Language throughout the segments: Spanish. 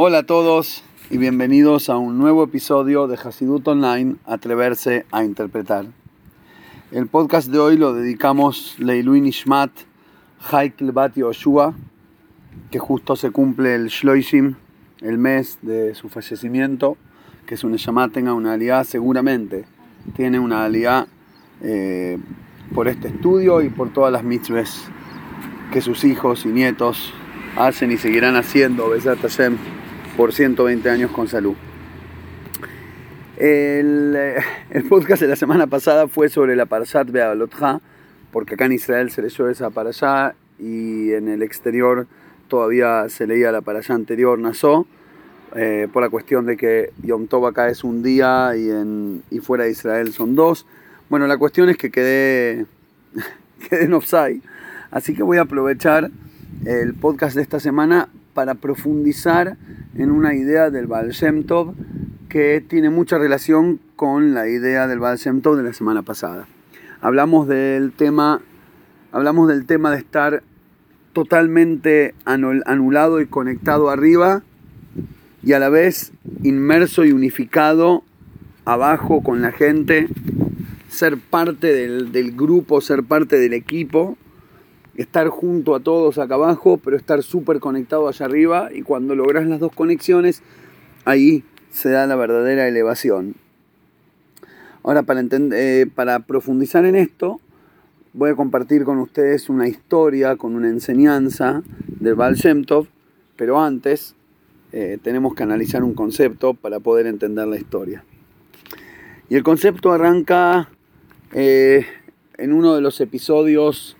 Hola a todos y bienvenidos a un nuevo episodio de Hasidut Online, Atreverse a Interpretar. El podcast de hoy lo dedicamos Leiluin Ishmat Haikl Bat Yoshua, que justo se cumple el Shloishim, el mes de su fallecimiento, que es un Neshama tenga una aliá, seguramente tiene una aliá eh, por este estudio y por todas las mitzvahs que sus hijos y nietos hacen y seguirán haciendo, Besat Hashem, por 120 años con salud. El, eh, el, podcast de la semana pasada fue sobre la Parashat Be'alotja, porque acá en Israel se leyó esa allá y en el exterior todavía se leía la allá anterior, Nassau, eh, por la cuestión de que Yom Tov acá es un día y, en, y fuera de Israel son dos. Bueno, la cuestión es que quedé, quedé en offside, así que voy a aprovechar el podcast de esta semana para profundizar en una idea del Baal Shem que tiene mucha relación con la idea del Baal Shem de la semana pasada. Hablamos del tema, hablamos del tema de estar totalmente anulado y conectado arriba y a la vez inmerso y unificado abajo con la gente, ser parte del grupo, ser parte del equipo estar junto a todos acá abajo, pero estar súper conectado allá arriba y cuando logras las dos conexiones, ahí se da la verdadera elevación. Ahora, para, eh, para profundizar en esto, voy a compartir con ustedes una historia, con una enseñanza del Baal pero antes eh, tenemos que analizar un concepto para poder entender la historia. Y el concepto arranca eh, en uno de los episodios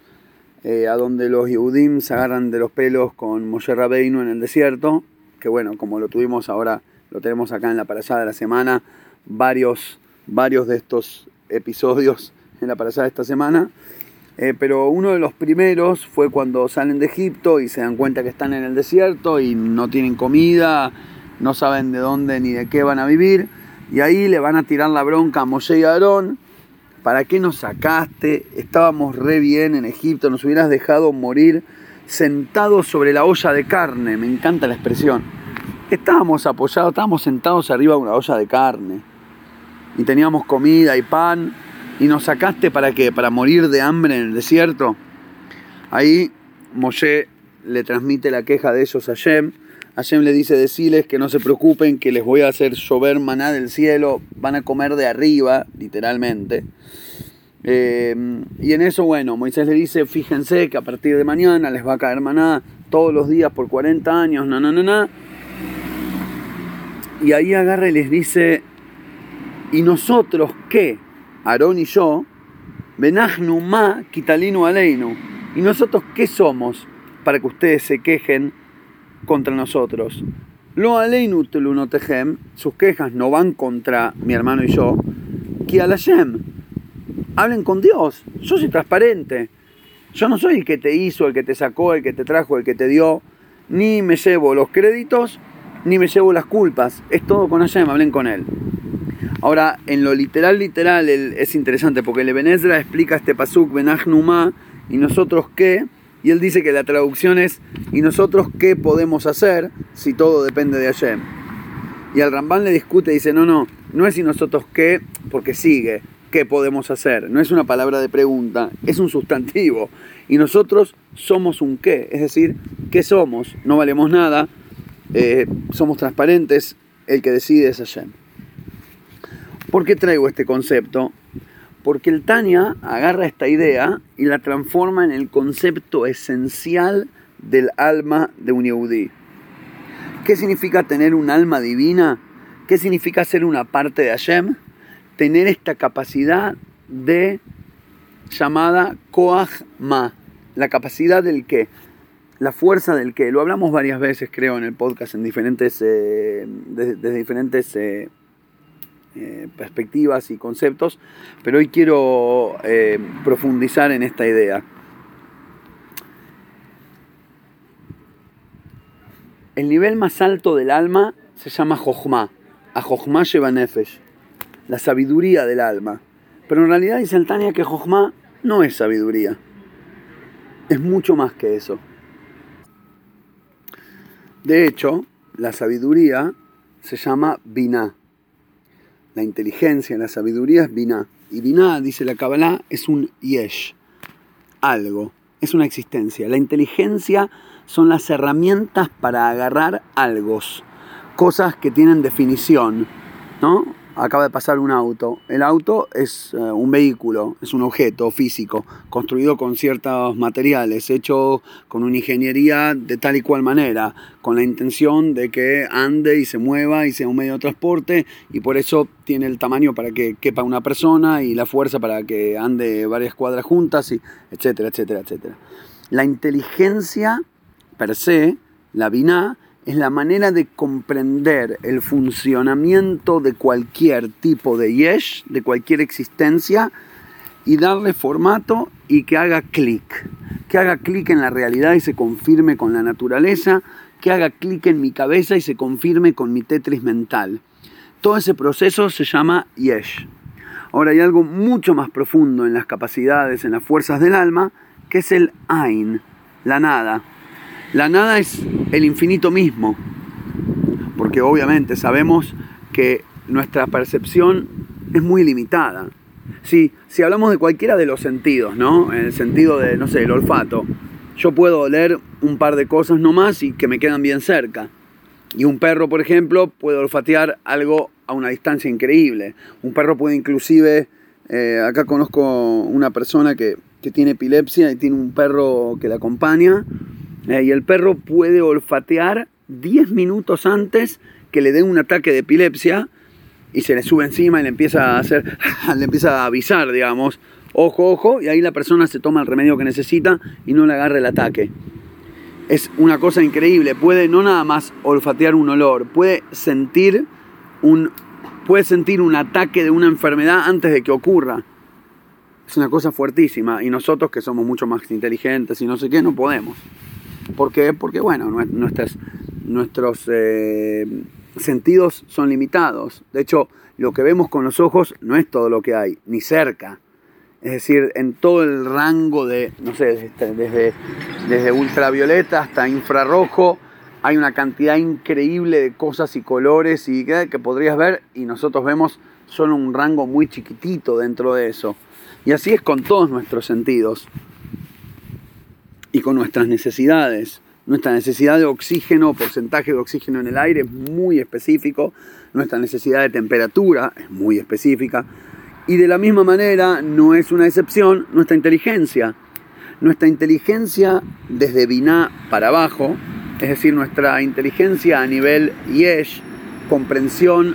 eh, a donde los Yehudim se agarran de los pelos con Moshe Rabbeinu en el desierto, que bueno, como lo tuvimos ahora, lo tenemos acá en la parasada de la semana, varios, varios de estos episodios en la parasada de esta semana. Eh, pero uno de los primeros fue cuando salen de Egipto y se dan cuenta que están en el desierto y no tienen comida, no saben de dónde ni de qué van a vivir. Y ahí le van a tirar la bronca a Moshe y a Aarón ¿Para qué nos sacaste? Estábamos re bien en Egipto, nos hubieras dejado morir sentados sobre la olla de carne. Me encanta la expresión. Estábamos apoyados, estábamos sentados arriba de una olla de carne. Y teníamos comida y pan. ¿Y nos sacaste para qué? ¿Para morir de hambre en el desierto? Ahí Moshe le transmite la queja de ellos a Shem. Hashem le dice, deciles que no se preocupen, que les voy a hacer llover maná del cielo, van a comer de arriba, literalmente. Eh, y en eso, bueno, Moisés le dice, fíjense que a partir de mañana les va a caer maná todos los días por 40 años, na, na, na, na. Y ahí agarra y les dice, ¿y nosotros qué? Aarón y yo, Benahnu ma kitalinu aleinu. ¿Y nosotros qué somos para que ustedes se quejen contra nosotros. Lo aleinu tehem, sus quejas no van contra mi hermano y yo. Que alayem, hablen con Dios. Yo soy transparente. Yo no soy el que te hizo, el que te sacó, el que te trajo, el que te dio. Ni me llevo los créditos, ni me llevo las culpas. Es todo con Hashem, hablen con él. Ahora, en lo literal, literal, es interesante porque el Ebenezra explica este pasuk, Benachnuma, y nosotros qué, y él dice que la traducción es, ¿y nosotros qué podemos hacer si todo depende de Hashem? Y al Rambán le discute y dice, no, no, no es y nosotros qué, porque sigue, ¿qué podemos hacer? No es una palabra de pregunta, es un sustantivo. Y nosotros somos un qué, es decir, ¿qué somos? No valemos nada, eh, somos transparentes, el que decide es Hashem. ¿Por qué traigo este concepto? Porque el Tania agarra esta idea y la transforma en el concepto esencial del alma de un Yehudi. ¿Qué significa tener un alma divina? ¿Qué significa ser una parte de Hashem? Tener esta capacidad de llamada Koach Ma, la capacidad del que, la fuerza del que. Lo hablamos varias veces, creo, en el podcast, en diferentes, eh, desde, diferentes eh, eh, perspectivas y conceptos, pero hoy quiero eh, profundizar en esta idea. El nivel más alto del alma se llama Jochma, a Jochma lleva Nefesh, la sabiduría del alma. Pero en realidad dice que Jochma no es sabiduría, es mucho más que eso. De hecho, la sabiduría se llama Binah. La inteligencia, la sabiduría es Binah. Y Binah, dice la Kabbalah, es un Yesh, algo, es una existencia. La inteligencia son las herramientas para agarrar algo, cosas que tienen definición, ¿no? Acaba de pasar un auto. El auto es eh, un vehículo, es un objeto físico, construido con ciertos materiales, hecho con una ingeniería de tal y cual manera, con la intención de que ande y se mueva y sea un medio de transporte y por eso tiene el tamaño para que quepa una persona y la fuerza para que ande varias cuadras juntas, y etcétera, etcétera, etcétera. La inteligencia per se, la biná, es la manera de comprender el funcionamiento de cualquier tipo de yesh, de cualquier existencia, y darle formato y que haga clic, que haga clic en la realidad y se confirme con la naturaleza, que haga clic en mi cabeza y se confirme con mi tetris mental. Todo ese proceso se llama yesh. Ahora hay algo mucho más profundo en las capacidades, en las fuerzas del alma, que es el Ain, la nada. La nada es el infinito mismo, porque obviamente sabemos que nuestra percepción es muy limitada. Si, si hablamos de cualquiera de los sentidos, ¿no? En el sentido de, no sé, el olfato, yo puedo oler un par de cosas nomás y que me quedan bien cerca. Y un perro, por ejemplo, puede olfatear algo a una distancia increíble. Un perro puede inclusive, eh, acá conozco una persona que, que tiene epilepsia y tiene un perro que la acompaña eh, y el perro puede olfatear 10 minutos antes que le den un ataque de epilepsia y se le sube encima y le empieza a hacer, le empieza a avisar, digamos, ojo, ojo, y ahí la persona se toma el remedio que necesita y no le agarra el ataque. Es una cosa increíble, puede no nada más olfatear un olor, puede sentir un, puede sentir un ataque de una enfermedad antes de que ocurra. Es una cosa fuertísima y nosotros que somos mucho más inteligentes y no sé qué, no podemos. ¿Por qué? Porque, bueno, nuestros eh, sentidos son limitados. De hecho, lo que vemos con los ojos no es todo lo que hay, ni cerca. Es decir, en todo el rango de, no sé, desde, desde ultravioleta hasta infrarrojo, hay una cantidad increíble de cosas y colores y que, que podrías ver y nosotros vemos solo un rango muy chiquitito dentro de eso. Y así es con todos nuestros sentidos y con nuestras necesidades. Nuestra necesidad de oxígeno, porcentaje de oxígeno en el aire es muy específico, nuestra necesidad de temperatura es muy específica y de la misma manera no es una excepción nuestra inteligencia. Nuestra inteligencia desde Binah para abajo, es decir, nuestra inteligencia a nivel Yesh, comprensión,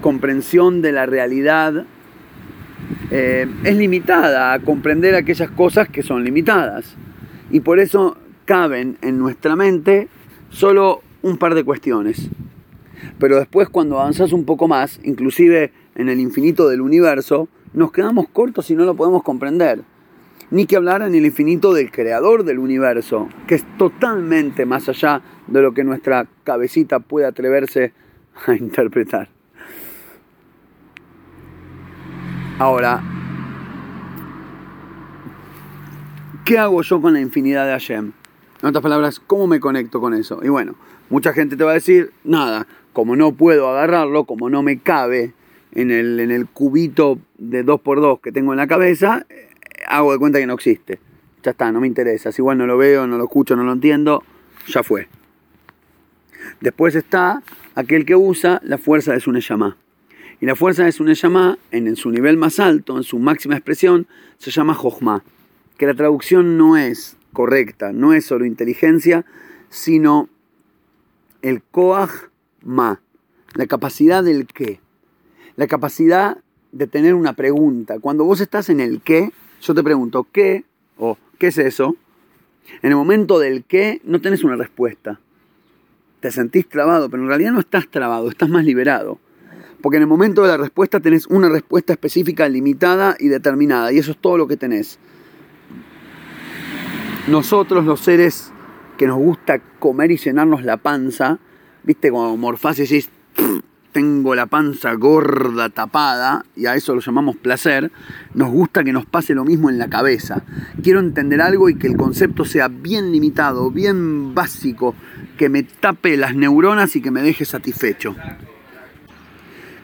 comprensión de la realidad eh, es limitada a comprender aquellas cosas que son limitadas. Y por eso caben en nuestra mente solo un par de cuestiones. Pero después cuando avanzas un poco más, inclusive en el infinito del universo, nos quedamos cortos y no lo podemos comprender. Ni que hablar en el infinito del creador del universo, que es totalmente más allá de lo que nuestra cabecita puede atreverse a interpretar. Ahora, ¿qué hago yo con la infinidad de Hashem? En otras palabras, ¿cómo me conecto con eso? Y bueno, mucha gente te va a decir, nada, como no puedo agarrarlo, como no me cabe en el, en el cubito de 2x2 que tengo en la cabeza, eh, hago de cuenta que no existe. Ya está, no me interesa. Si igual no lo veo, no lo escucho, no lo entiendo, ya fue. Después está aquel que usa la fuerza de su Neshama. Y la fuerza es una llama en su nivel más alto, en su máxima expresión, se llama Jochma, que la traducción no es correcta, no es solo inteligencia, sino el Koach Ma, la capacidad del qué, la capacidad de tener una pregunta. Cuando vos estás en el qué, yo te pregunto, ¿qué? o ¿qué es eso? En el momento del qué no tenés una respuesta. Te sentís trabado, pero en realidad no estás trabado, estás más liberado. Porque en el momento de la respuesta tenés una respuesta específica, limitada y determinada. Y eso es todo lo que tenés. Nosotros los seres que nos gusta comer y llenarnos la panza, viste, como morfás y decís, tengo la panza gorda tapada, y a eso lo llamamos placer, nos gusta que nos pase lo mismo en la cabeza. Quiero entender algo y que el concepto sea bien limitado, bien básico, que me tape las neuronas y que me deje satisfecho.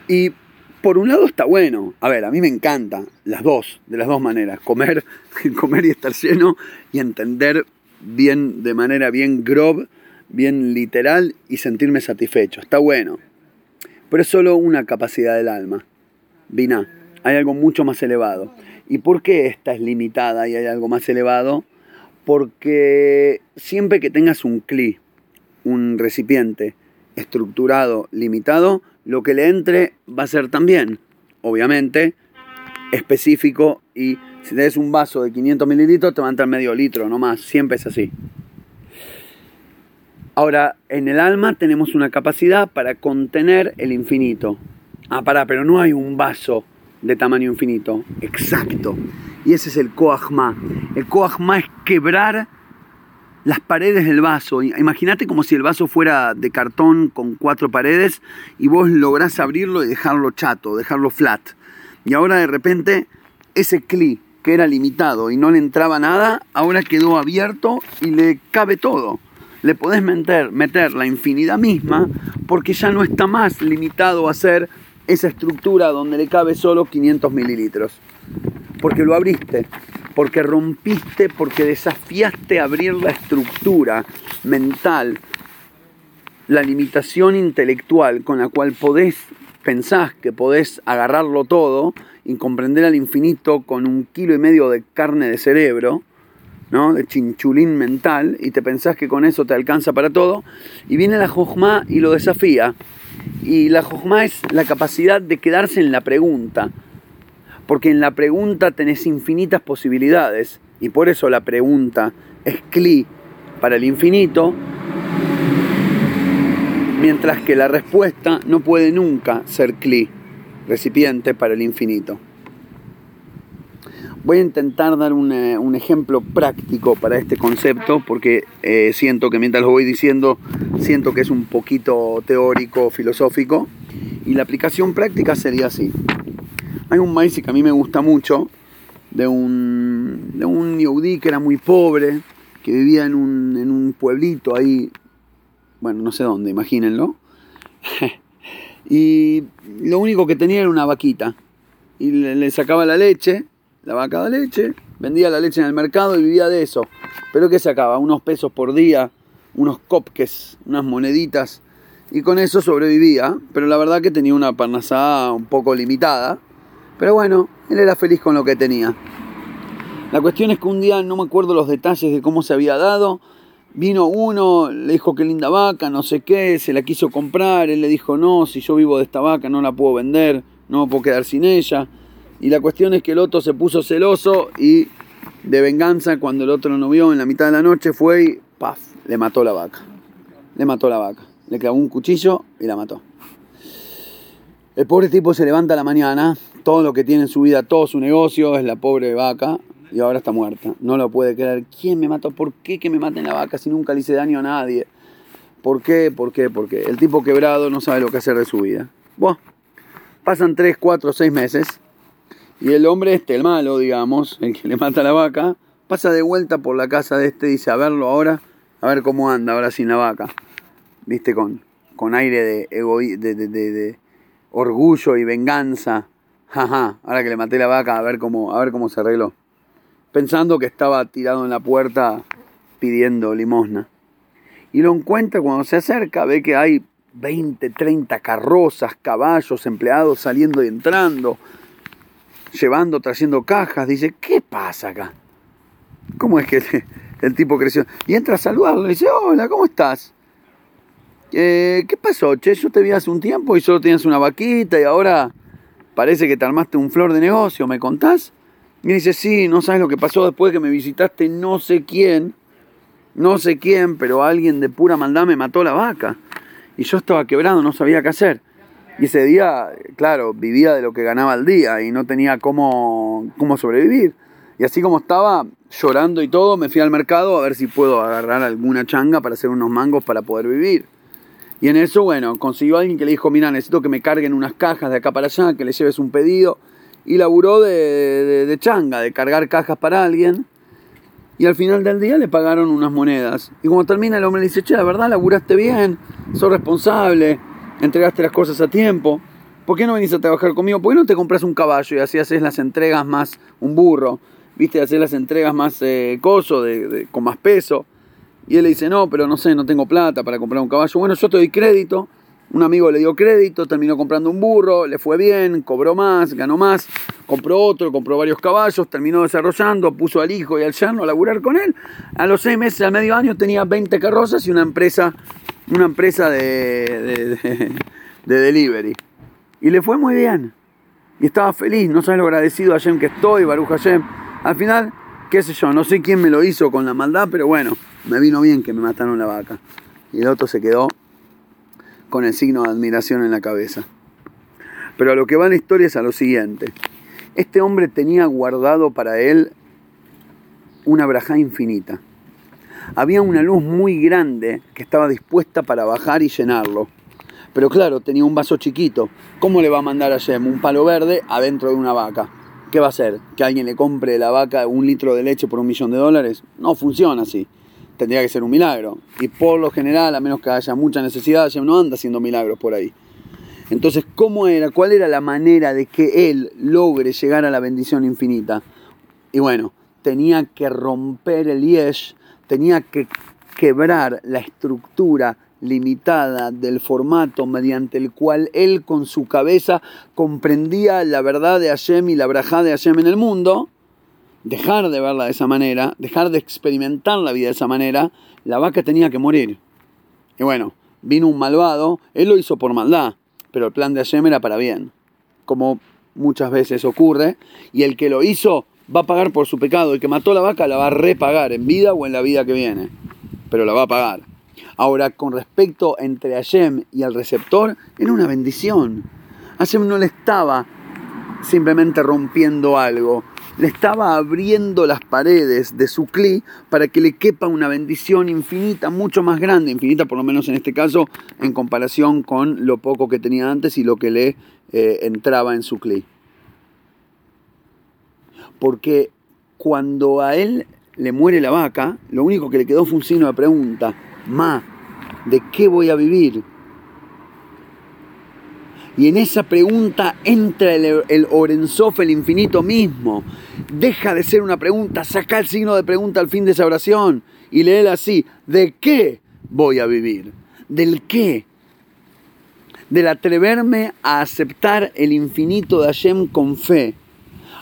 Y por un lado está bueno, a ver, a mí me encanta las dos, de las dos maneras, comer, comer y estar lleno y entender bien, de manera bien grob, bien literal y sentirme satisfecho. Está bueno. Pero es solo una capacidad del alma. Vina, hay algo mucho más elevado. ¿Y por qué esta es limitada y hay algo más elevado? Porque siempre que tengas un cli, un recipiente estructurado, limitado, lo que le entre va a ser también, obviamente, específico y si tienes un vaso de 500 mililitros te va a entrar medio litro, no más, siempre es así. Ahora, en el alma tenemos una capacidad para contener el infinito. Ah, pará, pero no hay un vaso de tamaño infinito. Exacto. Y ese es el Koachma. El Koachma es quebrar las paredes del vaso. Imagínate como si el vaso fuera de cartón con cuatro paredes y vos lográs abrirlo y dejarlo chato, dejarlo flat. Y ahora de repente ese cli que era limitado y no le entraba nada, ahora quedó abierto y le cabe todo le podés meter, meter la infinidad misma porque ya no está más limitado a ser esa estructura donde le cabe solo 500 mililitros. Porque lo abriste, porque rompiste, porque desafiaste abrir la estructura mental, la limitación intelectual con la cual podés, pensás que podés agarrarlo todo y comprender al infinito con un kilo y medio de carne de cerebro, de chinchulín mental, y te pensás que con eso te alcanza para todo, y viene la jojma y lo desafía. Y la jojma es la capacidad de quedarse en la pregunta, porque en la pregunta tenés infinitas posibilidades, y por eso la pregunta es cli para el infinito, mientras que la respuesta no puede nunca ser cli, recipiente para el infinito. Voy a intentar dar eh, un, ejemplo práctico para este concepto porque eh, siento que mientras lo voy diciendo, siento que es un poquito teórico, filosófico. Y la aplicación práctica sería así. Hay un maíz que a mí me gusta mucho, de un, de un yudí que era muy pobre, que vivía en un, en un pueblito ahí, bueno, no sé dónde, imagínenlo. y lo único que tenía era una vaquita. Y le sacaba la leche la vaca de leche, vendía la leche en el mercado y vivía de eso. Pero que sacaba unos pesos por día, unos copques, unas moneditas, y con eso sobrevivía. Pero la verdad que tenía una parnasada un poco limitada. Pero bueno, él era feliz con lo que tenía. La cuestión es que un día, no me acuerdo los detalles de cómo se había dado, vino uno, le dijo qué linda vaca, no sé qué, se la quiso comprar, él le dijo no, si yo vivo de esta vaca no la puedo vender, no me puedo quedar sin ella. Y la cuestión es que el otro se puso celoso y de venganza, cuando el otro no vio en la mitad de la noche, fue y ¡paf! le mató la vaca. Le mató la vaca. Le clavó un cuchillo y la mató. El pobre tipo se levanta a la mañana, todo lo que tiene en su vida, todo su negocio es la pobre vaca y ahora está muerta. No lo puede creer. ¿Quién me mató? ¿Por qué que me maten la vaca si nunca le hice daño a nadie? ¿Por qué? ¿Por qué? ¿Por qué? El tipo quebrado no sabe lo que hacer de su vida. Bueno, pasan 3, 4, 6 meses y el hombre este, el malo, digamos, el que le mata la vaca, pasa de vuelta por la casa de este y dice, a verlo ahora, a ver cómo anda ahora sin la vaca. Viste, con, con aire de, de, orgullo y venganza. Jaja, ahora que le maté la vaca, a ver cómo, a ver cómo se arregló. Pensando que estaba tirado en la puerta pidiendo limosna. Y lo encuentra cuando se acerca, ve que hay 20, 30 carrozas, caballos, empleados saliendo y entrando llevando, trayendo cajas. Dice, ¿qué pasa acá? ¿Cómo es que el, tipo creció? Y entra a saludarlo y dice, hola, ¿cómo estás? Eh, ¿Qué pasó, che? Yo te vi hace un tiempo y solo tenías una vaquita y ahora parece que te armaste un flor de negocio, ¿me contás? Y dice, sí, no sabes lo que pasó después que me visitaste no sé quién, no sé quién, pero alguien de pura maldad me mató la vaca. Y yo estaba quebrado, no sabía qué hacer. Y ese día, claro, vivía de lo que ganaba al día y no tenía cómo, cómo sobrevivir. Y así como estaba llorando y todo, me fui al mercado a ver si puedo agarrar alguna changa para hacer unos mangos para poder vivir. Y en eso, bueno, consiguió a alguien que le dijo, mira, necesito que me carguen unas cajas de acá para allá, que le lleves un pedido. Y laburó de, de, changa, de cargar cajas para alguien. Y al final del día le pagaron unas monedas. Y cuando termina el hombre le dice, che, la verdad, laburaste bien, sos responsable, entregaste las cosas a tiempo. ¿Por qué no venís a trabajar conmigo? ¿Por qué no te compras un caballo y así haces las entregas más un burro? ¿Viste? Hacer las entregas más eh, coso, de, con más peso. Y él le dice, no, pero no sé, no tengo plata para comprar un caballo. Bueno, yo te doy crédito. Un amigo le dio crédito, terminó comprando un burro, le fue bien, cobró más, ganó más, compró otro, compró varios caballos, terminó desarrollando, puso al hijo y al yerno a laburar con él. A los seis meses, al medio año, tenía 20 carrozas y una empresa, una empresa de, de, delivery. Y le fue muy bien. Y estaba feliz, no sabes lo agradecido a Hashem que estoy, Baruch Hashem. Al final, qué sé yo, no sé quién me lo hizo con la maldad, pero bueno, me vino bien que me mataron la vaca. Y el otro se quedó con el signo de admiración en la cabeza. Pero a lo que va la historia es a lo siguiente. Este hombre tenía guardado para él una braja infinita. Había una luz muy grande que estaba dispuesta para bajar y llenarlo. Pero claro, tenía un vaso chiquito. ¿Cómo le va a mandar a Shem un palo verde adentro de una vaca? ¿Qué va a hacer? ¿Que alguien le compre la vaca un litro de leche por un millón de dólares? No funciona así tendría que ser un milagro. Y por lo general, a menos que haya mucha necesidad, ya no anda haciendo milagros por ahí. Entonces, ¿cómo era? ¿Cuál era la manera de que él logre llegar a la bendición infinita? Y bueno, tenía que romper el yesh, tenía que quebrar la estructura limitada del formato mediante el cual él con su cabeza comprendía la verdad de Hashem y la brajá de Hashem en el mundo, dejar de verla de esa manera, dejar de experimentar la vida de esa manera, la vaca tenía que morir. Y bueno, vino un malvado, él lo hizo por maldad, pero el plan de Hashem era para bien, como muchas veces ocurre, y el que lo hizo va a pagar por su pecado, el que mató la vaca la va a repagar en vida o en la vida que viene, pero la va a pagar. Ahora, con respecto entre Hashem y el receptor, era una bendición. Hashem no le estaba simplemente rompiendo algo, le estaba abriendo las paredes de su cli para que le quepa una bendición infinita, mucho más grande, infinita por lo menos en este caso, en comparación con lo poco que tenía antes y lo que le eh, entraba en su cli. Porque cuando a él le muere la vaca, lo único que le quedó fue un signo de pregunta, ma, ¿de qué voy a vivir? Y en esa pregunta entra el, el el infinito mismo. Deja de ser una pregunta, saca el signo de pregunta al fin de esa oración y léela así. ¿De qué voy a vivir? ¿Del qué? Del atreverme a aceptar el infinito de Hashem con fe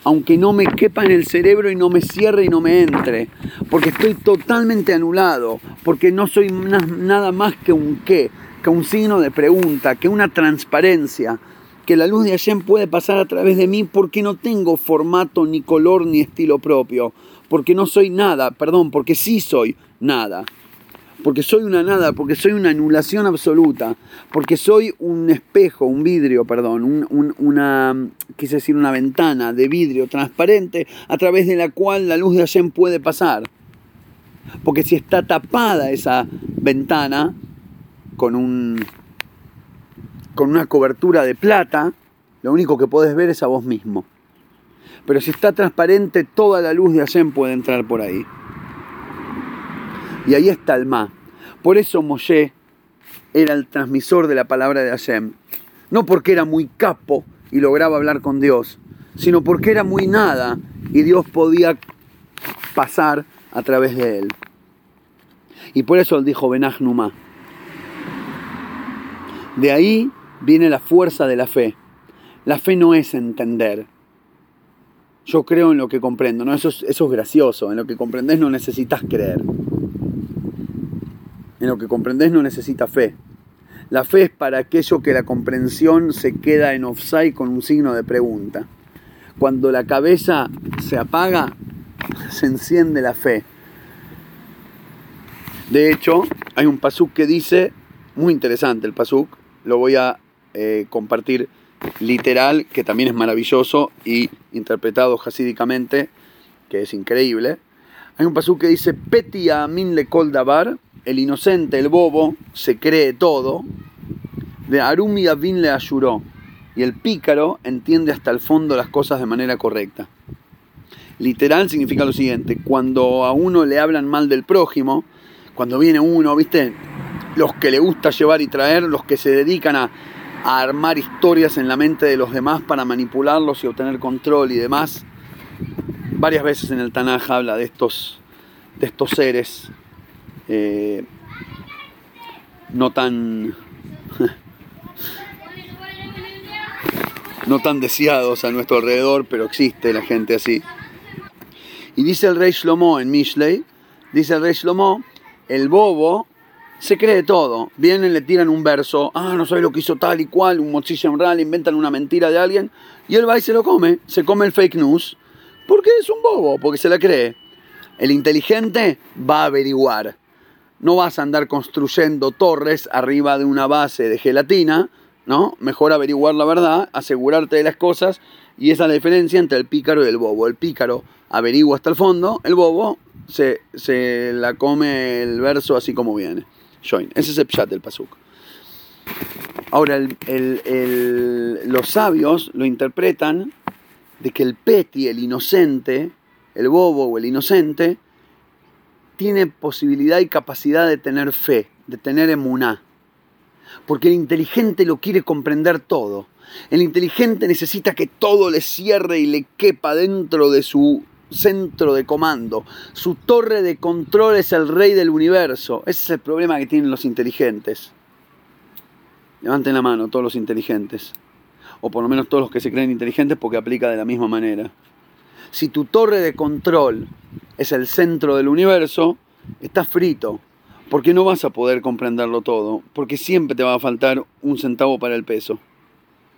aunque no me quepa en el cerebro y no me cierre y no me entre, porque estoy totalmente anulado, porque no soy nada más que un qué, que un signo de pregunta, que una transparencia, que la luz de Hashem puede pasar a través de mí porque no tengo formato, ni color, ni estilo propio, porque no soy nada, perdón, porque sí soy nada, porque soy una nada, porque soy una anulación absoluta, porque soy un espejo, un vidrio, perdón, una, quise decir, una ventana de vidrio transparente a través de la cual la luz de Hashem puede pasar. Porque si está tapada esa ventana, con, un, con una cobertura de plata, lo único que podés ver es a vos mismo. Pero si está transparente, toda la luz de Hashem puede entrar por ahí. Y ahí está el Ma. Por eso Moshe era el transmisor de la palabra de Hashem. No porque era muy capo y lograba hablar con Dios, sino porque era muy nada y Dios podía pasar a través de él. Y por eso él dijo Numa. De ahí viene la fuerza de la fe. La fe no es entender. Yo creo en lo que comprendo, ¿no? Eso es, eso es gracioso. En lo que comprendes no necesitas creer. En lo que comprendes no necesitas fe. La fe es para aquello que la comprensión se queda en offside con un signo de pregunta. Cuando la cabeza se apaga, se enciende la fe. De hecho, hay un pasuk que dice, muy interesante el pasuk, lo voy a eh, compartir literal, que también es maravilloso, y interpretado hasídicamente, que es increíble. Hay un pasú que dice, Peti amin le davar, el inocente, el bobo, se cree todo, De Arumi Avin le ayuró. Y el pícaro entiende hasta el fondo las cosas de manera correcta. Literal significa lo siguiente, cuando a uno le hablan mal del prójimo, cuando viene uno, viste, los que le gusta llevar y traer, los que se dedican a, armar historias en la mente de los demás para manipularlos y obtener control y demás. Varias veces en el Tanaj habla de estos, de estos seres eh, no tan no tan deseados a nuestro alrededor, pero existe la gente así. Y dice el rey Shlomo en Mishlei, dice el rey Shlomo, el bobo se cree todo. Vienen, le tiran un verso, ah, no sabe lo que hizo tal y cual, un mochillo real, inventan una mentira de alguien, y él va y se lo come, se come el fake news, porque es un bobo, porque se la cree. El inteligente va a averiguar. No vas a andar construyendo torres arriba de una base de gelatina, ¿no? Mejor averiguar la verdad, asegurarte de las cosas, y esa es la diferencia entre el pícaro y el bobo. El pícaro averigua hasta el fondo, el bobo se, la come el verso así como viene. Join. Ese es el pshat del pasuk. Ahora, los sabios lo interpretan de que el peti, el inocente, el bobo o el inocente, tiene posibilidad y capacidad de tener fe, de tener emuná. Porque el inteligente lo quiere comprender todo. El inteligente necesita que todo le cierre y le quepa dentro de su centro de comando. Su torre de control es el rey del universo. Ese es el problema que tienen los inteligentes. Levanten la mano todos los inteligentes. O por lo menos todos los que se creen inteligentes porque aplica de la misma manera. Si tu torre de control es el centro del universo, estás frito. Porque no vas a poder comprenderlo todo. Porque siempre te va a faltar un centavo para el peso.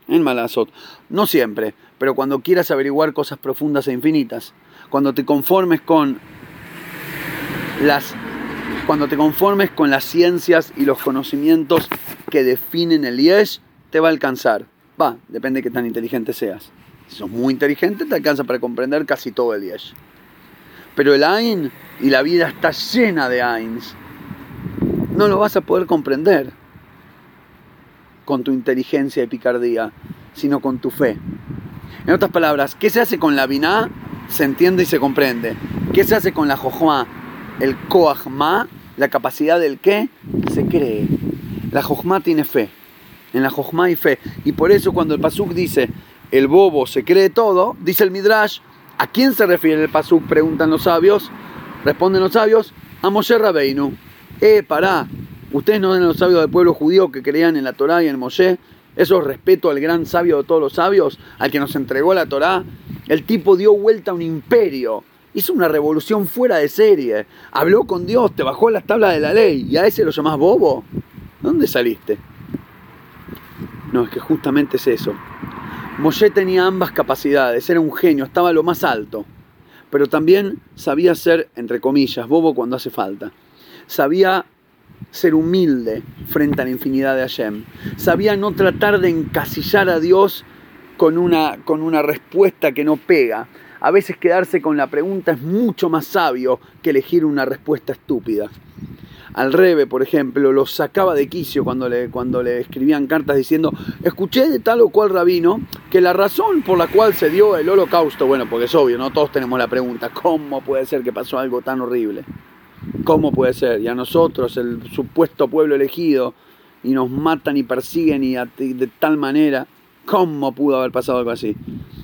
En Malazot. No siempre, pero cuando quieras averiguar cosas profundas e infinitas cuando te conformes con las cuando te conformes con las ciencias y los conocimientos que definen el Yesh, te va a alcanzar. Va, depende de qué tan inteligente seas. Si sos muy inteligente, te alcanza para comprender casi todo el Yesh. Pero el Ain y la vida está llena de Ains. No lo vas a poder comprender con tu inteligencia y picardía, sino con tu fe. En otras palabras, ¿qué se hace con la Binah? Se entiende y se comprende. ¿Qué se hace con la Jojma? El Koachma, la capacidad del qué, se cree. La Jojma tiene fe. En la Jojma hay fe. Y por eso cuando el Pasuk dice, el bobo se cree todo, dice el Midrash, ¿a quién se refiere el Pasuk? Preguntan los sabios. Responden los sabios, a Moshe Rabeinu. Eh, pará, ustedes no eran los sabios del pueblo judío que creían en la Torá y en Moshe. Eso es respeto al gran sabio de todos los sabios, al que nos entregó la Torá el tipo dio vuelta a un imperio. Hizo una revolución fuera de serie. Habló con Dios, te bajó las tablas de la ley. ¿Y a ese lo llamás bobo? ¿Dónde saliste? No, es que justamente es eso. Moshe tenía ambas capacidades, era un genio, estaba lo más alto. Pero también sabía ser, entre comillas, bobo cuando hace falta. Sabía ser humilde frente a la infinidad de Hashem. Sabía no tratar de encasillar a Dios con una, con una respuesta que no pega. A veces quedarse con la pregunta es mucho más sabio que elegir una respuesta estúpida. Al Rebe, por ejemplo, lo sacaba de quicio cuando le, cuando le escribían cartas diciendo, escuché de tal o cual rabino que la razón por la cual se dio el holocausto, bueno, porque es obvio, no todos tenemos la pregunta, ¿cómo puede ser que pasó algo tan horrible? ¿Cómo puede ser? Y a nosotros, el supuesto pueblo elegido, y nos matan y persiguen y de tal manera. ¿Cómo pudo haber pasado algo así?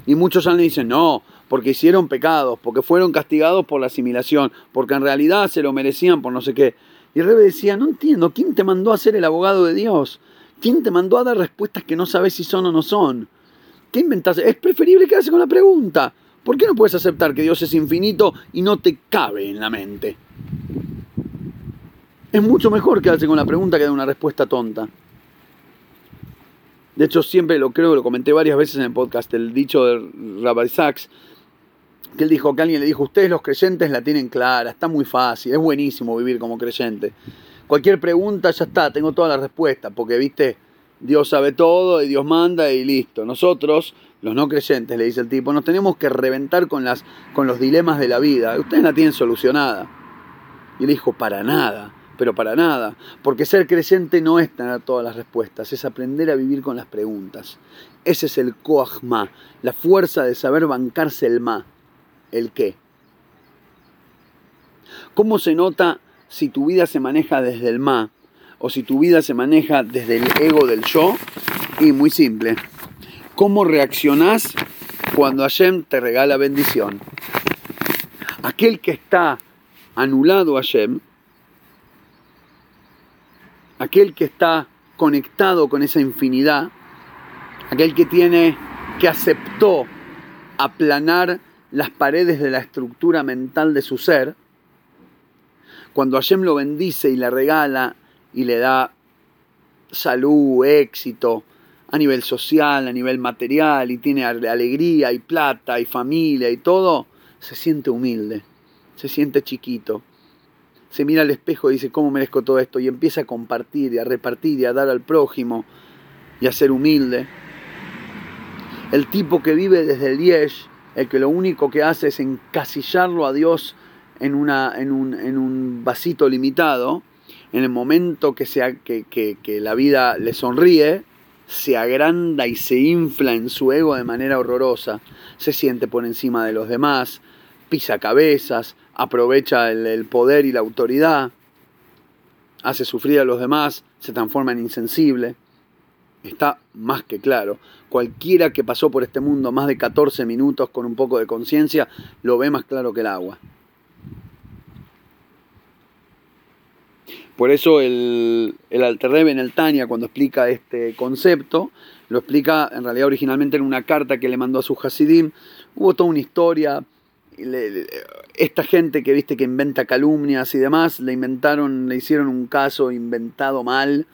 Y muchos le dicen, no, porque hicieron pecados, porque fueron castigados por la asimilación, porque en realidad se lo merecían por no sé qué. Y rey decía, no entiendo, ¿quién te mandó a ser el abogado de Dios? ¿Quién te mandó a dar respuestas que no sabes si son o no son? ¿Qué inventaste? Es preferible quedarse con la pregunta. ¿Por qué no puedes aceptar que Dios es infinito y no te cabe en la mente? Es mucho mejor quedarse con la pregunta que dar una respuesta tonta. De hecho, siempre lo creo, lo comenté varias veces en el podcast, el dicho de Rabbi Sachs, que él dijo que alguien le dijo, ustedes los creyentes la tienen clara, está muy fácil, es buenísimo vivir como creyente. Cualquier pregunta ya está, tengo todas las respuestas, porque viste, Dios sabe todo y Dios manda y listo. Nosotros, los no creyentes, le dice el tipo, nos tenemos que reventar con, las, con los dilemas de la vida. Ustedes la tienen solucionada. Y él dijo, para nada pero para nada, porque ser creyente no es tener todas las respuestas, es aprender a vivir con las preguntas. Ese es el koachma, la fuerza de saber bancarse el ma, el qué. ¿Cómo se nota si tu vida se maneja desde el ma o si tu vida se maneja desde el ego del yo? Y muy simple. ¿Cómo reaccionás cuando Hashem te regala bendición? Aquel que está anulado a Hashem, aquel que está conectado con esa infinidad, aquel que tiene, que aceptó aplanar las paredes de la estructura mental de su ser, cuando Hashem lo bendice y le regala y le da salud, éxito, a nivel social, a nivel material, y tiene alegría y plata y familia y todo, se siente humilde, se siente chiquito. Se mira al espejo y dice, ¿cómo merezco todo esto? Y empieza a compartir y a repartir y a dar al prójimo y a ser humilde. El tipo que vive desde el Yesh, el que lo único que hace es encasillarlo a Dios en, una, en, un, en un vasito limitado, en el momento que, sea, que, que, que la vida le sonríe, se agranda y se infla en su ego de manera horrorosa, se siente por encima de los demás, pisa cabezas, aprovecha el, poder y la autoridad, hace sufrir a los demás, se transforma en insensible. Está más que claro. Cualquiera que pasó por este mundo más de 14 minutos con un poco de conciencia lo ve más claro que el agua. Por eso el, el en el Tania, cuando explica este concepto, lo explica en realidad originalmente en una carta que le mandó a su Hasidim. Hubo toda una historia. Esta gente que viste que inventa calumnias y demás, le inventaron, le hicieron un caso inventado mal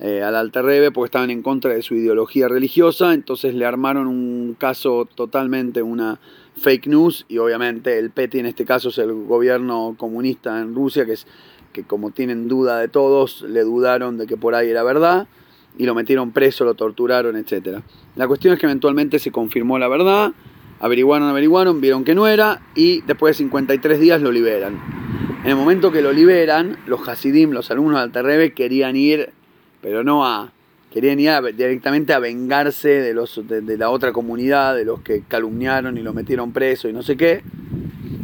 eh, al Alterrebe porque estaban en contra de su ideología religiosa, entonces le armaron un caso totalmente una fake news y obviamente el PETI en este caso es el gobierno comunista en Rusia que es que como tienen duda de todos, le dudaron de que por ahí era verdad y lo metieron preso, lo torturaron, etc. La cuestión es que eventualmente se confirmó la verdad, averiguaron, averiguaron, vieron que no era y después de 53 días lo liberan. En el momento que lo liberan, los Hasidim, los alumnos de Alterrebe, querían ir, pero no a... Querían ir directamente a vengarse de, los, de, la otra comunidad, de los que calumniaron y lo metieron preso y no sé qué.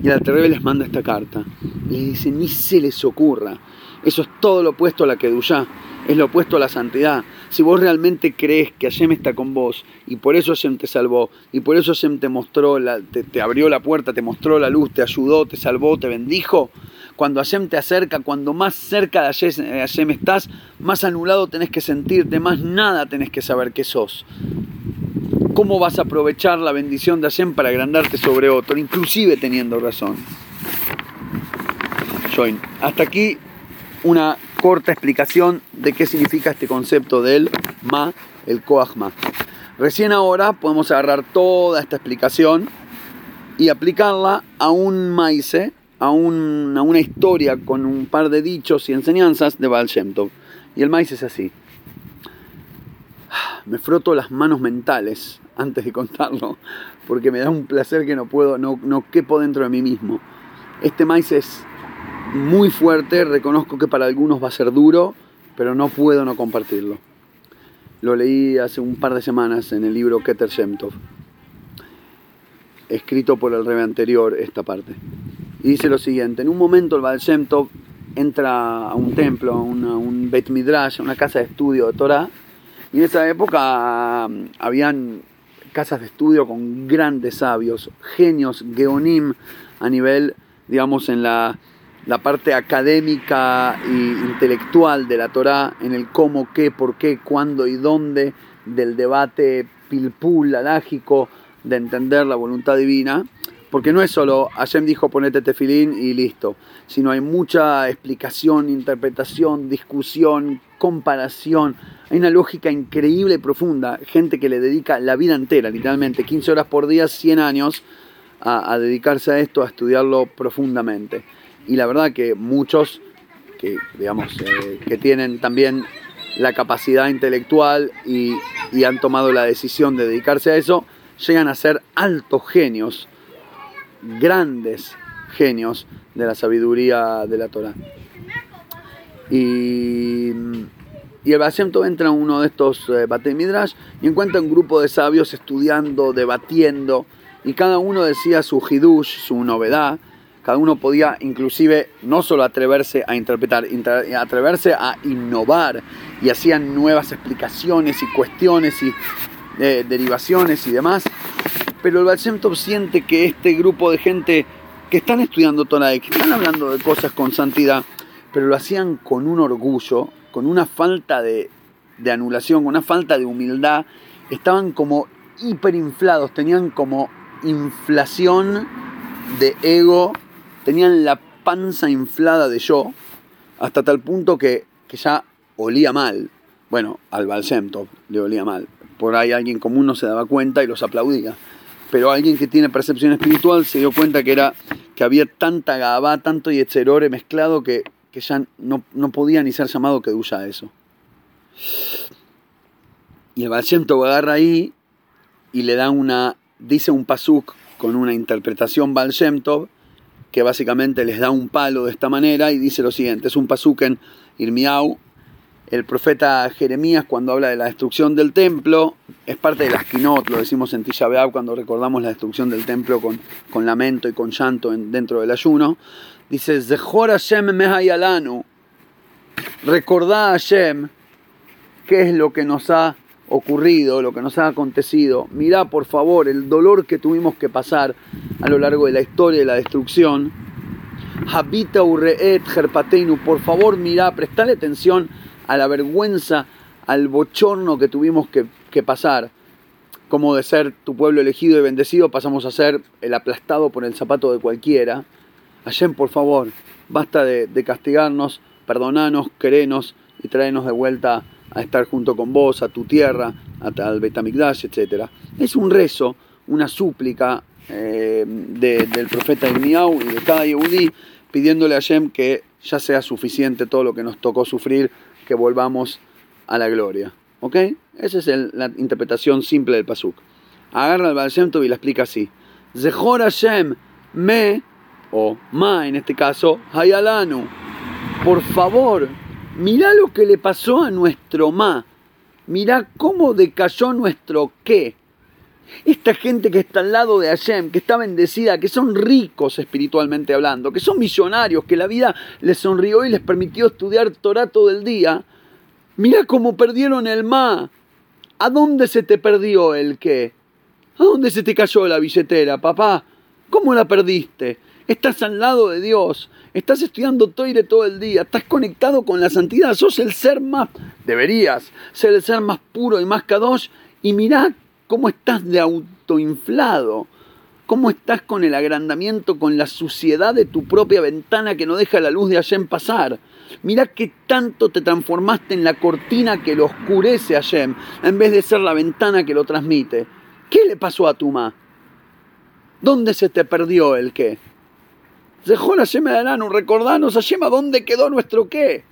Y el Alterrebe les manda esta carta. Y le dice, ni se les ocurra. Eso es todo lo opuesto a la Kedushá, es lo opuesto a la santidad. Si vos realmente crees que Hashem está con vos y por eso Hashem te salvó y por eso Hashem te mostró, la, te, abrió la puerta, te mostró la luz, te ayudó, te salvó, te bendijo, cuando Hashem te acerca, cuando más cerca de Hashem estás, más anulado tenés que sentirte, más nada tenés que saber que sos. ¿Cómo vas a aprovechar la bendición de Hashem para agrandarte sobre otro, inclusive teniendo razón? Join. Hasta aquí una corta explicación de qué significa este concepto del ma, el koach Recién ahora podemos agarrar toda esta explicación y aplicarla a un maíz, a, a, una historia con un par de dichos y enseñanzas de Baal. Y el maíz es así. Me froto las manos mentales antes de contarlo, porque me da un placer que no puedo, no, no quepo dentro de mí mismo. Este maíz es muy fuerte, reconozco que para algunos va a ser duro, pero no puedo no compartirlo. Lo leí hace un par de semanas en el libro Keter Shemtov, escrito por el rebe anterior esta parte. Y dice lo siguiente, en un momento el Baal Shemtov entra a un templo, a, un Beit Midrash, a una casa de estudio de Torah, y en esa época mm, habían casas de estudio con grandes sabios, genios, geonim, a nivel, digamos, en la, parte académica e intelectual de la Torá, en el cómo, qué, por qué, cuándo y dónde del debate pilpul, alágico, de entender la voluntad divina. Porque no es solo Hashem dijo ponete tefilín y listo, sino hay mucha explicación, interpretación, discusión, comparación. Hay una lógica increíble y profunda. Gente que le dedica la vida entera, literalmente, 15 horas por día, 100 años, a, dedicarse a esto, a estudiarlo profundamente. Y la verdad que muchos que, digamos, eh, que tienen también la capacidad intelectual y, y han tomado la decisión de dedicarse a eso, llegan a ser altos genios grandes genios de la sabiduría de la Torah. Y, y el Baal entra en uno de estos eh, Midrash y encuentra un grupo de sabios estudiando, debatiendo, y cada uno decía su hidush, su novedad. Cada uno podía inclusive no solo atreverse a interpretar, atreverse a innovar y hacían nuevas explicaciones y cuestiones y eh, derivaciones y demás. Pero el Baal siente que este grupo de gente que están estudiando Torah que están hablando de cosas con santidad, pero lo hacían con un orgullo, con una falta de, anulación, con una falta de humildad, estaban como hiperinflados, tenían como inflación de ego, tenían la panza inflada de yo, hasta tal punto que, ya olía mal. Bueno, al Balsemto le olía mal. Por ahí alguien común no se daba cuenta y los aplaudía pero alguien que tiene percepción espiritual se dio cuenta que era que había tanta gabá, tanto yetzerore mezclado que, que ya no, podía ni ser llamado que duya eso. Y el Baal agarra ahí y le da una, dice un pasuk con una interpretación Baal que básicamente les da un palo de esta manera y dice lo siguiente, es un pasuk en Irmiau. El profeta Jeremías cuando habla de la destrucción del templo, es parte de las quinot, lo decimos en Tisha cuando recordamos la destrucción del templo con, con lamento y con llanto dentro del ayuno, dice, Zehor Hashem mehayalanu, recordá a Hashem qué es lo que nos ha ocurrido, lo que nos ha acontecido. Mirá, por favor, el dolor que tuvimos que pasar a lo largo de la historia de la destrucción. Habita urreet herpateinu, por favor, mirá, prestale atención a la vergüenza, al bochorno que tuvimos que, pasar. Como de ser tu pueblo elegido y bendecido pasamos a ser el aplastado por el zapato de cualquiera. Hashem, por favor, basta de, castigarnos, perdonanos, querenos y traernos de vuelta a estar junto con vos, a tu tierra, al Betamigdash, etc. Es un rezo, una súplica eh, del profeta Irmiau y de cada Yehudi pidiéndole a Hashem que ya sea suficiente todo lo que nos tocó sufrir que volvamos a la gloria. ¿Ok? Esa es la interpretación simple del Pasuk. Agarra al Baal y la explica así. Zehor Hashem me, o ma en este caso, Hayalanu. Por favor, mirá lo que le pasó a nuestro ma. Mirá cómo decayó nuestro qué. Esta gente que está al lado de Hashem, que está bendecida, que son ricos espiritualmente hablando, que son millonarios, que la vida les sonrió y les permitió estudiar Torah todo el día, mira cómo perdieron el ma. ¿A dónde se te perdió el qué? ¿A dónde se te cayó la billetera, papá? ¿Cómo la perdiste? Estás al lado de Dios, estás estudiando Toire todo el día, estás conectado con la santidad, sos el ser más, deberías ser el ser más puro y más kadosh, y mirá cómo estás de autoinflado, cómo estás con el agrandamiento, con la suciedad de tu propia ventana que no deja la luz de Hashem pasar. Mirá qué tanto te transformaste en la cortina que lo oscurece a Hashem, en vez de ser la ventana que lo transmite. ¿Qué le pasó a tu ma? ¿Dónde se te perdió el qué? Dejó Hashem Aranu, recordanos Hashem, ¿a dónde quedó nuestro qué?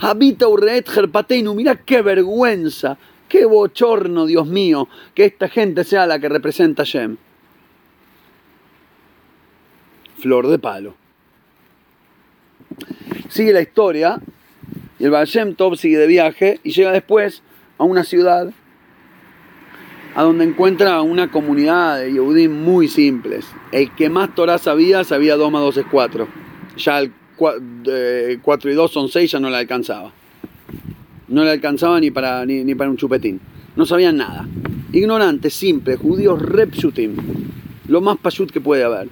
Habita Urreet Jerpateinu, mirá qué vergüenza Qué bochorno, Dios mío, que esta gente sea la que representa a Shem. Flor de palo. Sigue la historia y el Baal Shem Tov sigue de viaje y llega después a una ciudad a donde encuentra una comunidad de Yehudim muy simples. El que más Torah sabía, sabía 2 más 2 es 4. Ya el 4 y 2 son 6, ya no le alcanzaba. No le alcanzaba ni para, ni, para un chupetín. No sabían nada. Ignorantes, simples, judíos repsutim. Lo más pashut que puede haber.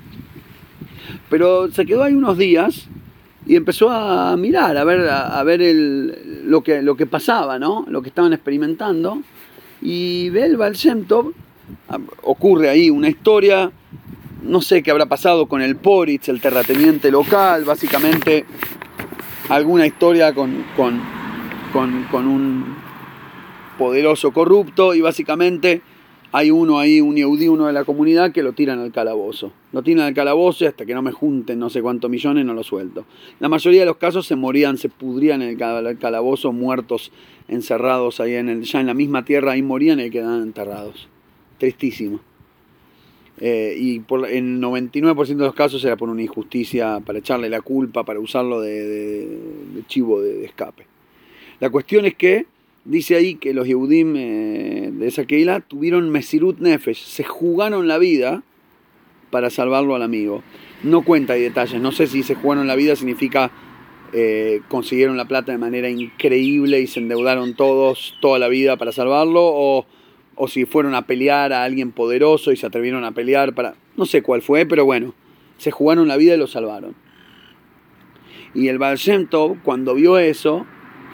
Pero se quedó ahí unos días y empezó a mirar, a ver, a, ver el, lo, que, lo que pasaba, ¿no? Lo que estaban experimentando. Y ve el Baal ocurre ahí una historia, no sé qué habrá pasado con el Poritz, el terrateniente local, básicamente alguna historia con, con con, un poderoso corrupto y básicamente hay uno ahí, un Yehudi, uno de la comunidad, que lo tiran al calabozo. Lo tiran al calabozo y hasta que no me junten no sé cuántos millones no lo suelto. La mayoría de los casos se morían, se pudrían en el calabozo, muertos, encerrados ahí en el, ya en la misma tierra, ahí morían y quedaban enterrados. Tristísimo. eh, y por, en el 99% de los casos era por una injusticia, para echarle la culpa, para usarlo de, chivo de, escape. La cuestión es que dice ahí que los Yehudim eh, de esa Keila tuvieron Mesirut Nefesh, se jugaron la vida para salvarlo al amigo. No cuenta hay detalles, no sé si se jugaron la vida significa eh, consiguieron la plata de manera increíble y se endeudaron todos toda la vida para salvarlo o o si fueron a pelear a alguien poderoso y se atrevieron a pelear para... No sé cuál fue, pero bueno, se jugaron la vida y lo salvaron. Y el Baal cuando vio eso,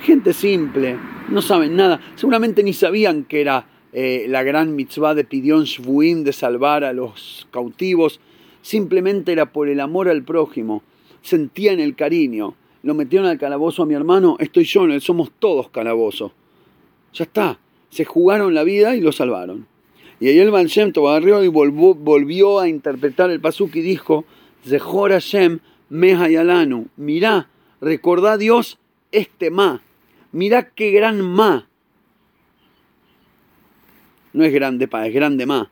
gente simple, no saben nada, seguramente ni sabían que era eh, la gran mitzvah de Pidión Shvuim de salvar a los cautivos, simplemente era por el amor al prójimo, sentían el cariño, lo metieron al calabozo a mi hermano, estoy yo, somos todos calabozos. Ya está, se jugaron la vida y lo salvaron. Y ahí el Shem agarró y volvió, a interpretar el pasuk y dijo, Zehor Hashem mehayalanu, mirá, recordá Dios este ma, mirá qué gran ma. No es grande pa, es grande ma.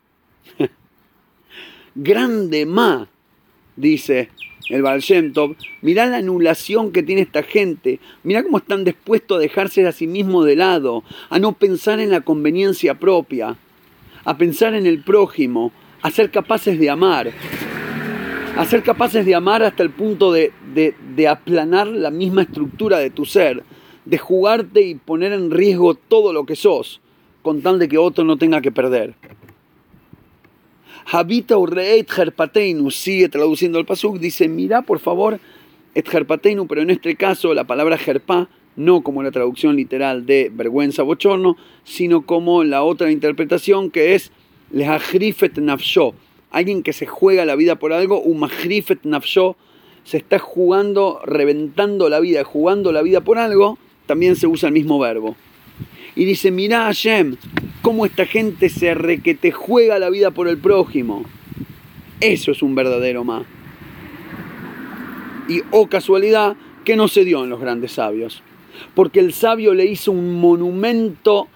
grande ma, dice el Baal Shem mirá la anulación que tiene esta gente, mirá cómo están dispuestos a dejarse a sí mismos de lado, a no pensar en la conveniencia propia, a pensar en el prójimo, a ser capaces de amar, a ser capaces de amar hasta el punto de, de aplanar la misma estructura de tu ser, de jugarte y poner en riesgo todo lo que sos, con tal de que otro no tenga que perder. Habita urreit herpateinu, sigue traduciendo el pasuk, dice, mira por favor, et herpateinu, pero en este caso la palabra herpa, no como la traducción literal de vergüenza, bochorno, sino como la otra interpretación que es lehagrifet nafsho, alguien que se juega la vida por algo, umahrifet nafsho, se está jugando, reventando la vida, jugando la vida por algo, también se usa el mismo verbo. Y dice, mira Hashem, cómo esta gente se te juega la vida por el prójimo. Eso es un verdadero ma. Y oh casualidad que no se dio en los grandes sabios. Porque el sabio le hizo un monumento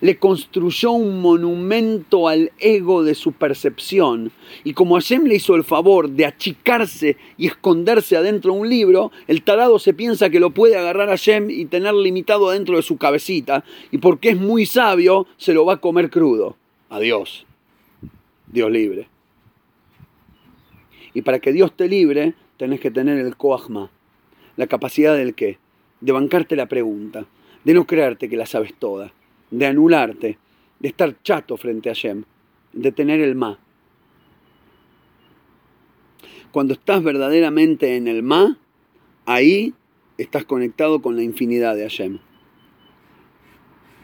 le construyó un monumento al ego de su percepción. Y como Hashem le hizo el favor de achicarse y esconderse adentro de un libro, el tarado se piensa que lo puede agarrar a Hashem y tener limitado adentro de su cabecita. Y porque es muy sabio, se lo va a comer crudo. Adiós. Dios libre. Y para que Dios te libre, tenés que tener el koachma, la capacidad del qué, de bancarte la pregunta, de no creerte que la sabes toda de anularte, de estar chato frente a Shem, de tener el ma. Cuando estás verdaderamente en el ma, ahí estás conectado con la infinidad de Hashem.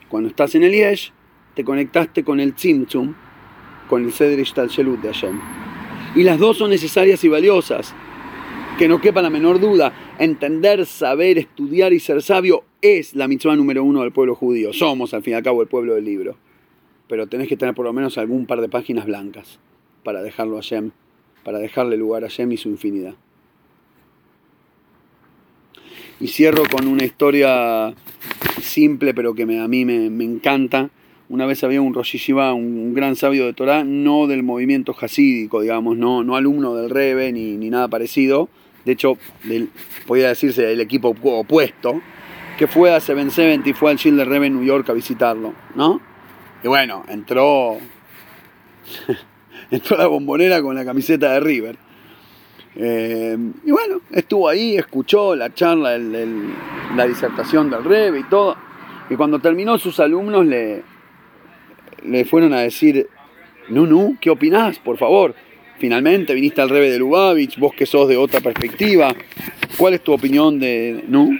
Cuando estás en el yesh, te conectaste con el tzimtzum, con el sedrish shelut de Hashem. Y las dos son necesarias y valiosas. Que no quepa la menor duda, entender, saber, estudiar y ser sabio es la mitzvah número uno del pueblo judío. Somos, al fin y al cabo, el pueblo del libro. Pero tenés que tener por lo menos algún par de páginas blancas para dejarlo a Shem, para dejarle lugar a Shem y su infinidad. Y cierro con una historia simple, pero que a mí me, encanta. Una vez había un Rosh un, gran sabio de Torah, no del movimiento hasídico, digamos, no, no alumno del Rebe ni, ni nada parecido. De hecho, podría decirse el equipo opuesto, que fue a 770 y fue al Shield Rebe en New York a visitarlo, ¿no? Y bueno, entró, entró la bombonera con la camiseta de River. Eh, y bueno, estuvo ahí, escuchó la charla, la disertación del Rebe y todo. Y cuando terminó, sus alumnos le, le fueron a decir, Nunu, ¿qué opinás? Por favor. Finalmente viniste al Rebe de Lubavitch, vos que sos de otra perspectiva. ¿Cuál es tu opinión de Nu?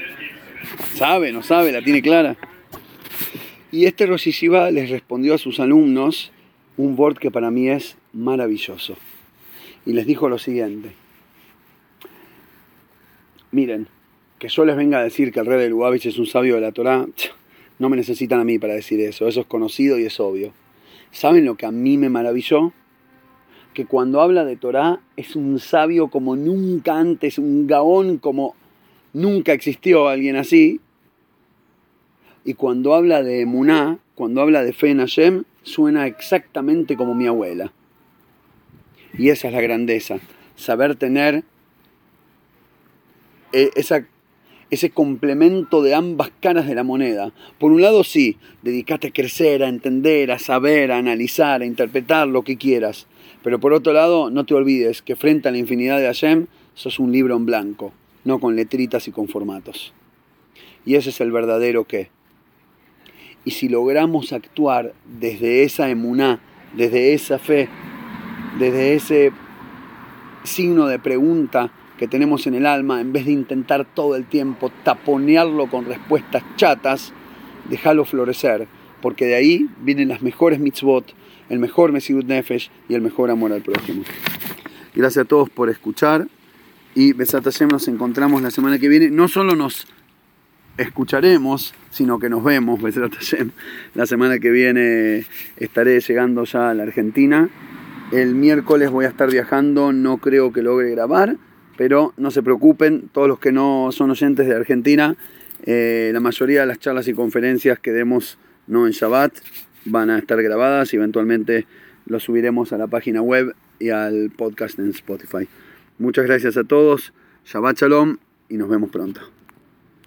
¿Sabe? ¿No sabe? ¿La tiene clara? Y este Rosh les respondió a sus alumnos un word que para mí es maravilloso. Y les dijo lo siguiente. Miren, que yo les venga a decir que el rey de Lubavitch es un sabio de la Torá, no me necesitan a mí para decir eso. Eso es conocido y es obvio. ¿Saben lo que a mí me maravilló? Que cuando habla de Torá es un sabio como nunca antes, un gaón como Nunca existió alguien así. Y cuando habla de Muná, cuando habla de fe en Hashem, suena exactamente como mi abuela. Y esa es la grandeza, saber tener eh, ese complemento de ambas caras de la moneda. Por un lado sí, dedicate a crecer, a entender, a saber, a analizar, a interpretar lo que quieras. Pero por otro lado, no te olvides que frente a la infinidad de Hashem, sos un libro en blanco, no con letritas y con formatos. Y ese es el verdadero qué. Y si logramos actuar desde esa emuná, desde esa fe, desde ese signo de pregunta que tenemos en el alma, en vez de intentar todo el tiempo taponearlo con respuestas chatas, déjalo florecer, porque de ahí vienen las mejores mitzvot, el mejor Mesirut Nefesh y el mejor amor al prójimo. Gracias a todos por escuchar y Besat Hashem nos encontramos la semana que viene. No solo nos escucharemos, sino que nos vemos, Besat. La semana que viene estaré llegando ya a la Argentina. El miércoles voy a estar viajando, no creo que logre grabar, pero no se preocupen, todos los que no son oyentes de Argentina, eh, la mayoría de las charlas y conferencias que demos no en Shabbat van a estar grabadas y eventualmente lo subiremos a la página web y al podcast en Spotify. Muchas gracias a todos, Shabbat Shalom y nos vemos pronto.